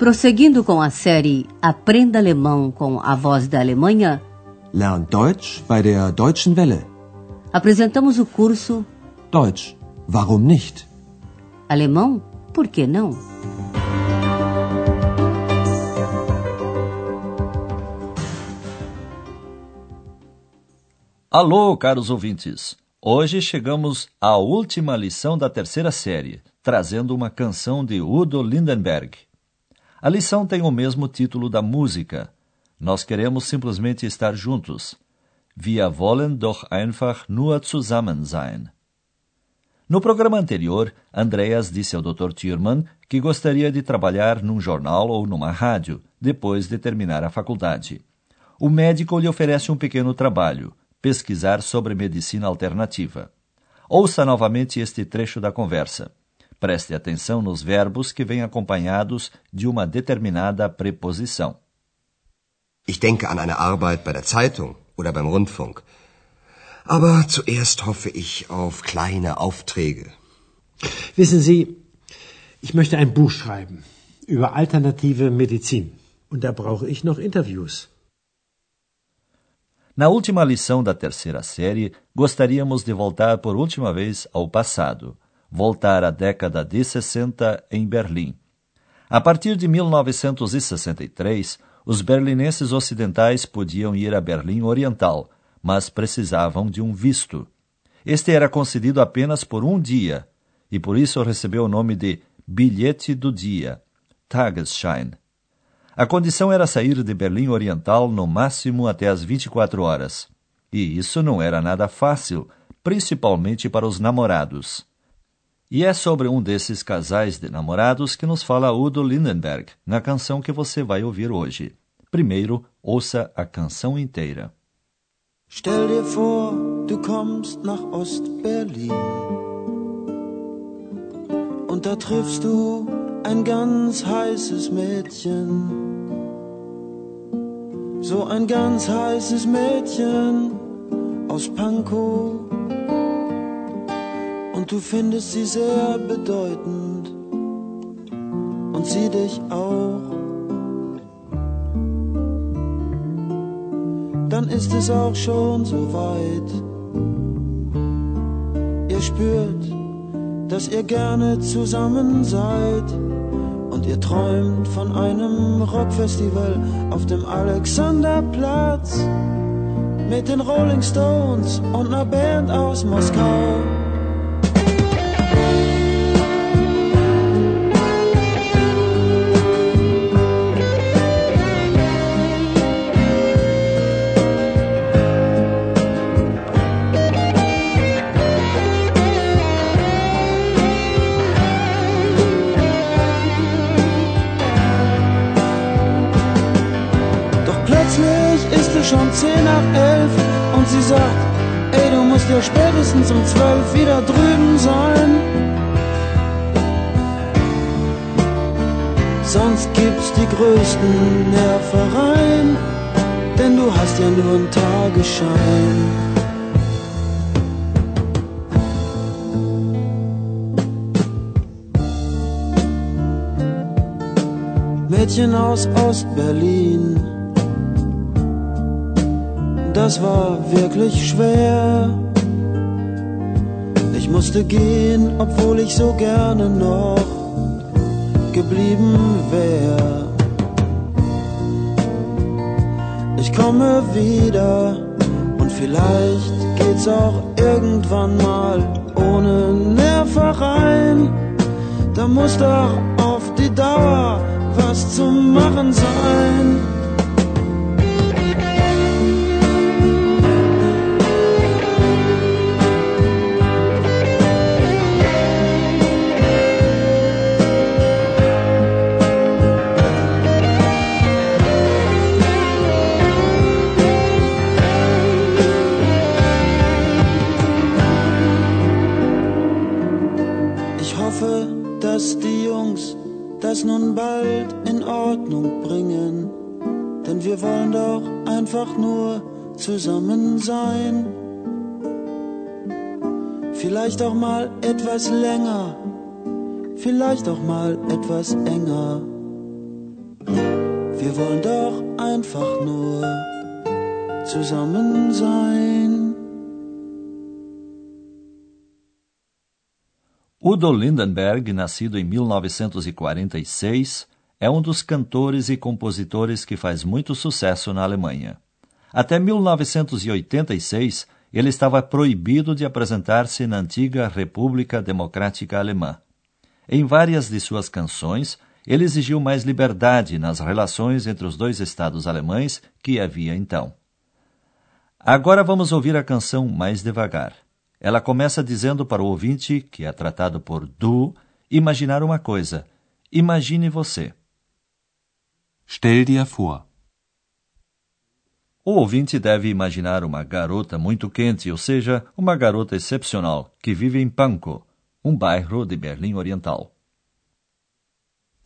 Prosseguindo com a série Aprenda Alemão com a Voz da Alemanha, Lern Deutsch bei der Deutschen Welle. apresentamos o curso Deutsch, warum nicht? Alemão, por que não? Alô, caros ouvintes! Hoje chegamos à última lição da terceira série, trazendo uma canção de Udo Lindenberg. A lição tem o mesmo título da música. Nós queremos simplesmente estar juntos. Wir wollen doch einfach nur zusammen sein. No programa anterior, Andreas disse ao Dr. Thürmann que gostaria de trabalhar num jornal ou numa rádio, depois de terminar a faculdade. O médico lhe oferece um pequeno trabalho pesquisar sobre medicina alternativa. Ouça novamente este trecho da conversa. Preste atenção nos verbos que vêm acompanhados de uma determinada preposição. Ich denke an eine Arbeit bei der Zeitung oder beim Rundfunk. Aber zuerst hoffe ich auf kleine Aufträge. Wissen Sie, ich möchte ein Buch schreiben über alternative Medizin. Und da brauche ich noch Interviews. Na última lição da terceira série, gostaríamos de voltar por última vez ao passado, voltar à década de 60 em Berlim. A partir de 1963, os berlinenses ocidentais podiam ir a Berlim Oriental, mas precisavam de um visto. Este era concedido apenas por um dia, e por isso recebeu o nome de bilhete do dia, Tagesschein. A condição era sair de Berlim Oriental no máximo até as 24 horas. E isso não era nada fácil, principalmente para os namorados. E é sobre um desses casais de namorados que nos fala Udo Lindenberg, na canção que você vai ouvir hoje. Primeiro, ouça a canção inteira. Stell dir vor, du kommst nach Ost-Berlin und da triffst du ein ganz heißes Mädchen. So ein ganz heißes Mädchen aus Pankow. Du findest sie sehr bedeutend und sie dich auch. Dann ist es auch schon so weit. Ihr spürt, dass ihr gerne zusammen seid und ihr träumt von einem Rockfestival auf dem Alexanderplatz mit den Rolling Stones und einer Band aus Moskau. Es schon zehn nach elf und sie sagt, ey, du musst ja spätestens um zwölf wieder drüben sein. Sonst gibt's die größten Nervereien, denn du hast ja nur einen Tagesschein. Mädchen aus Ost-Berlin. Das war wirklich schwer. Ich musste gehen, obwohl ich so gerne noch geblieben wär. Ich komme wieder und vielleicht geht's auch irgendwann mal ohne Nervereien. Da muss doch auf die Dauer nun bald in Ordnung bringen, denn wir wollen doch einfach nur zusammen sein. Vielleicht auch mal etwas länger, vielleicht auch mal etwas enger. Wir wollen doch einfach nur zusammen sein. Udo Lindenberg, nascido em 1946, é um dos cantores e compositores que faz muito sucesso na Alemanha. Até 1986, ele estava proibido de apresentar-se na antiga República Democrática Alemã. Em várias de suas canções, ele exigiu mais liberdade nas relações entre os dois estados alemães que havia então. Agora vamos ouvir a canção mais devagar. Ela começa dizendo para o ouvinte, que é tratado por du, imaginar uma coisa. Imagine você. Stell dir vor. O ouvinte deve imaginar uma garota muito quente, ou seja, uma garota excepcional, que vive em Pankow, um bairro de Berlim Oriental.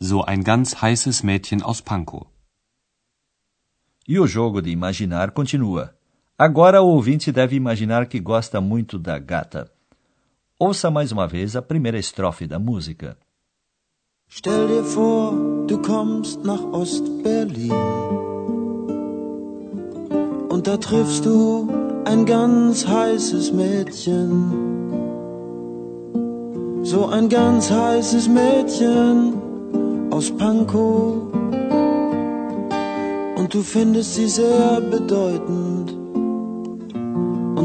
So ein ganz heißes Mädchen aus Pankow. E o jogo de imaginar continua. Agora o ouvinte deve imaginar que gosta muito da gata. Ouça mais uma vez a primeira estrofe da música. Stell dir vor, du kommst nach Ost-Berlin. Und da triffst du ein ganz heißes Mädchen. So ein ganz heißes Mädchen aus Pankow. Und du findest sie sehr bedeutend.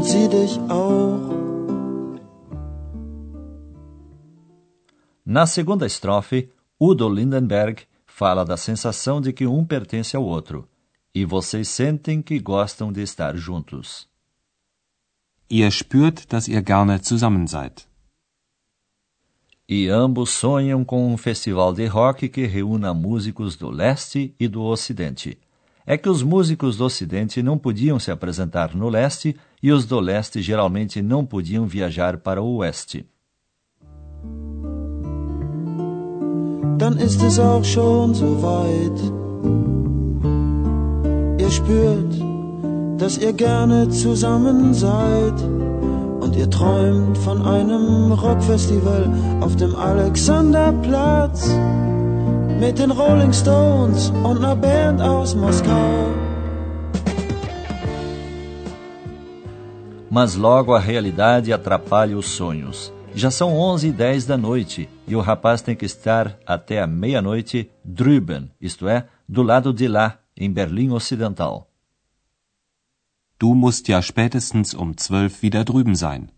Und sie dich auch. Na segunda estrofe, Udo Lindenberg fala da sensação de que um pertence ao outro, e vocês sentem que gostam de estar juntos. Ihr spürt, dass ihr gerne zusammen seid. E ambos sonham com um festival de rock que reúna músicos do leste e do ocidente. É que os músicos do ocidente não podiam se apresentar no leste e os do leste geralmente não podiam viajar para o oeste. dann ist es auch schon so weit. Ihr spürt, dass ihr gerne zusammen seid und ihr träumt von einem Rockfestival auf dem Alexanderplatz mit den Rolling Stones und einer Band aus Moskau. Mas logo a realidade atrapalha os sonhos. Já são onze e dez da noite e o rapaz tem que estar até a meia-noite drüben, isto é, do lado de lá, em Berlim Ocidental. Du musst ja spätestens um zwölf wieder drüben sein.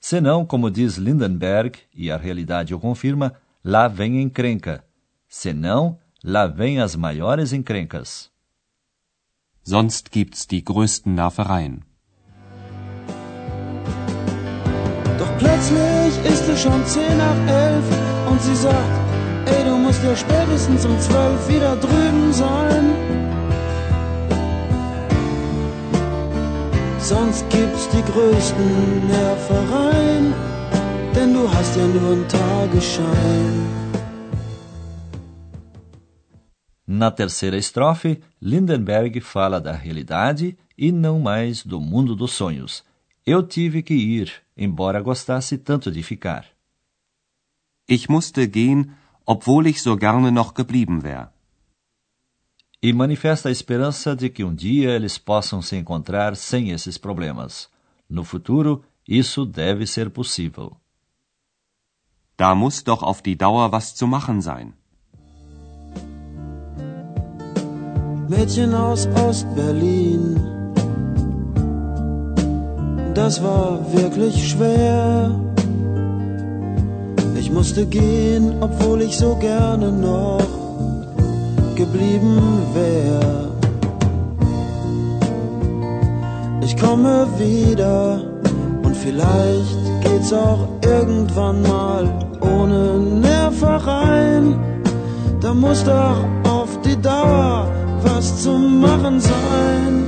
Senão, como diz Lindenberg, e a realidade o confirma, lá vem encrenca. Senão, lá vem as maiores encrencas. Sonst gibt's die größten Nervereien. Plötzlich ist es schon zehn nach elf und sie sagt, ey, du musst ja spätestens um zwölf wieder drüben sein. Sonst gibt's die größten Nervereien, denn du hast ja nur einen Tagesschein. Na terceira estrofe, Lindenberg fala da realidade e não mais do mundo dos sonhos. Eu tive que ir, embora gostasse tanto de ficar. Ich musste gehen, obwohl ich so gerne noch geblieben wäre. E manifesta a esperança de que um dia eles possam se encontrar sem esses problemas. No futuro, isso deve ser possível. Da muss doch auf die Dauer was zu machen sein. Mädchen aus Ost-Berlin das war wirklich schwer. Ich musste gehen, obwohl ich so gerne noch geblieben wär. Ich komme wieder und vielleicht geht's auch irgendwann mal ohne Nervereien. Da muss doch auf die Dauer was zu machen sein.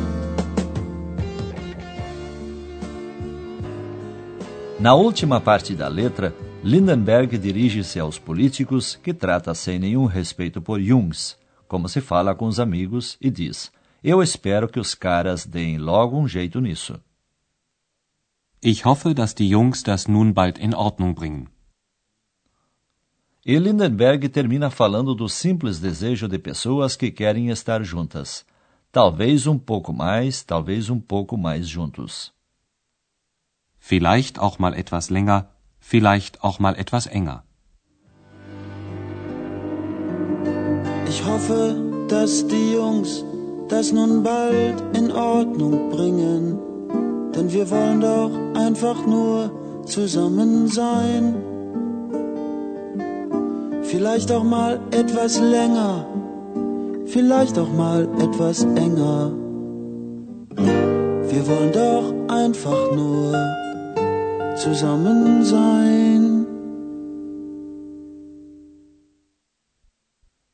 Na última parte da letra, Lindenberg dirige-se aos políticos que trata sem nenhum respeito por Jungs, como se fala com os amigos, e diz: Eu espero que os caras deem logo um jeito nisso. Ich hoffe, dass die Jungs das nun bald in Ordnung bringen. E Lindenberg termina falando do simples desejo de pessoas que querem estar juntas. Talvez um pouco mais, talvez um pouco mais juntos. Vielleicht auch mal etwas länger, vielleicht auch mal etwas enger. Ich hoffe, dass die Jungs das nun bald in Ordnung bringen, denn wir wollen doch einfach nur zusammen sein. Vielleicht auch mal etwas länger, vielleicht auch mal etwas enger. Wir wollen doch einfach nur zusammen sein.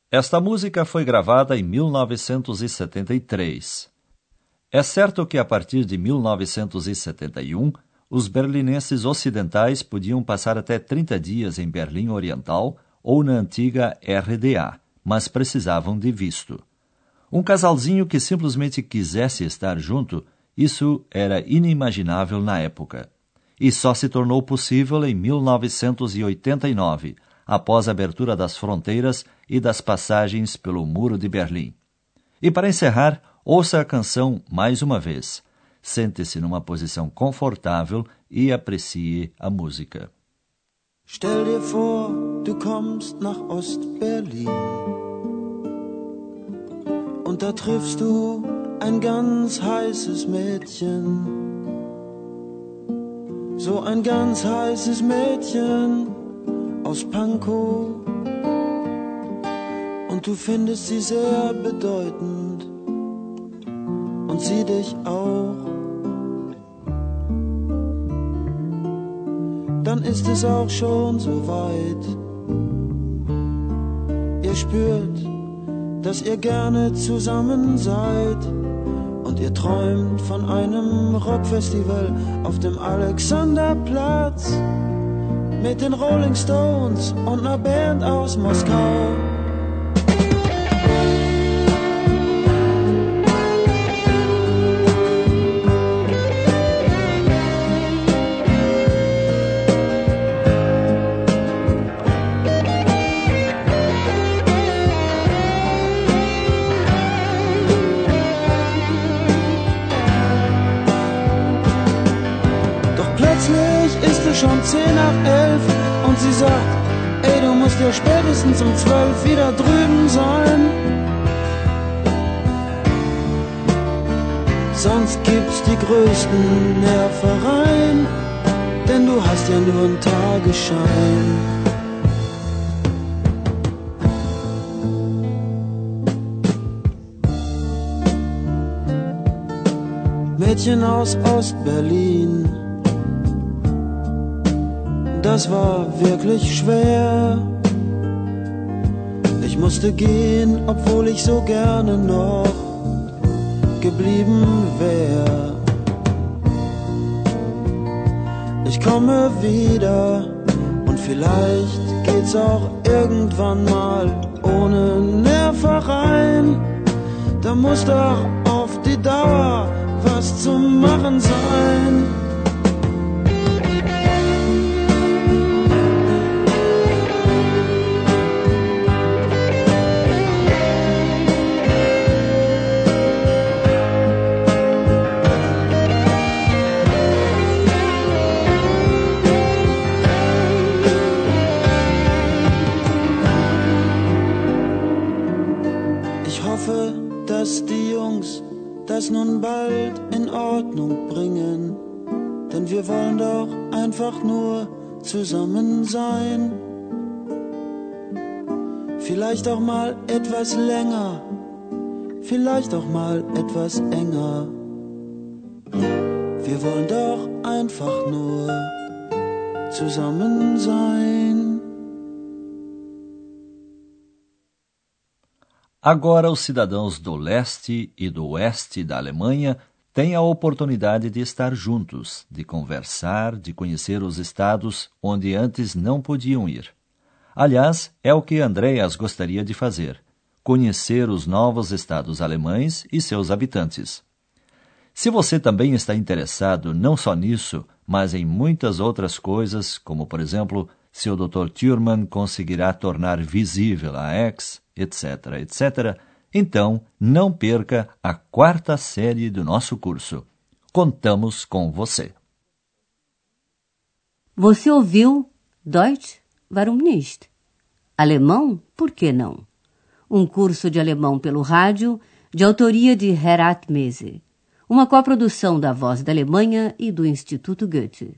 Esta música foi gravada em 1973. É certo que a partir de 1971, os berlinenses ocidentais podiam passar até 30 dias em Berlim Oriental ou na antiga RDA, mas precisavam de visto. Um casalzinho que simplesmente quisesse estar junto, isso era inimaginável na época. E só se tornou possível em 1989, após a abertura das fronteiras e das passagens pelo Muro de Berlim. E para encerrar, ouça a canção mais uma vez. Sente-se numa posição confortável e aprecie a música. Stell dir vor, du kommst nach Ostberlin und da triffst du ein ganz heißes Mädchen. So ein ganz heißes Mädchen aus Pankow. Und du findest sie sehr bedeutend und sie dich auch. Dann ist es auch schon so weit. Spürt, dass ihr gerne zusammen seid. Und ihr träumt von einem Rockfestival auf dem Alexanderplatz mit den Rolling Stones und einer Band aus Moskau. Spätestens um zwölf wieder drüben sein. Sonst gibt's die größten Nervereien, denn du hast ja nur einen Tagesschein. Mädchen aus Ostberlin das war wirklich schwer. Ich musste gehen, obwohl ich so gerne noch geblieben wär. Ich komme wieder und vielleicht geht's auch irgendwann mal ohne Nervereien. Da muss doch auf die Dauer was zu machen sein. Das nun bald in Ordnung bringen, denn wir wollen doch einfach nur zusammen sein. Vielleicht auch mal etwas länger, vielleicht auch mal etwas enger. Wir wollen doch einfach nur zusammen sein. Agora, os cidadãos do leste e do oeste da Alemanha têm a oportunidade de estar juntos, de conversar, de conhecer os estados onde antes não podiam ir. Aliás, é o que Andreas gostaria de fazer: conhecer os novos estados alemães e seus habitantes. Se você também está interessado não só nisso, mas em muitas outras coisas, como por exemplo se o Dr. Thurman conseguirá tornar visível a X, etc., etc., então não perca a quarta série do nosso curso. Contamos com você. Você ouviu Deutsch? Warum nicht? Alemão? Por que não? Um curso de alemão pelo rádio, de autoria de Herat Mese. Uma coprodução da Voz da Alemanha e do Instituto Goethe.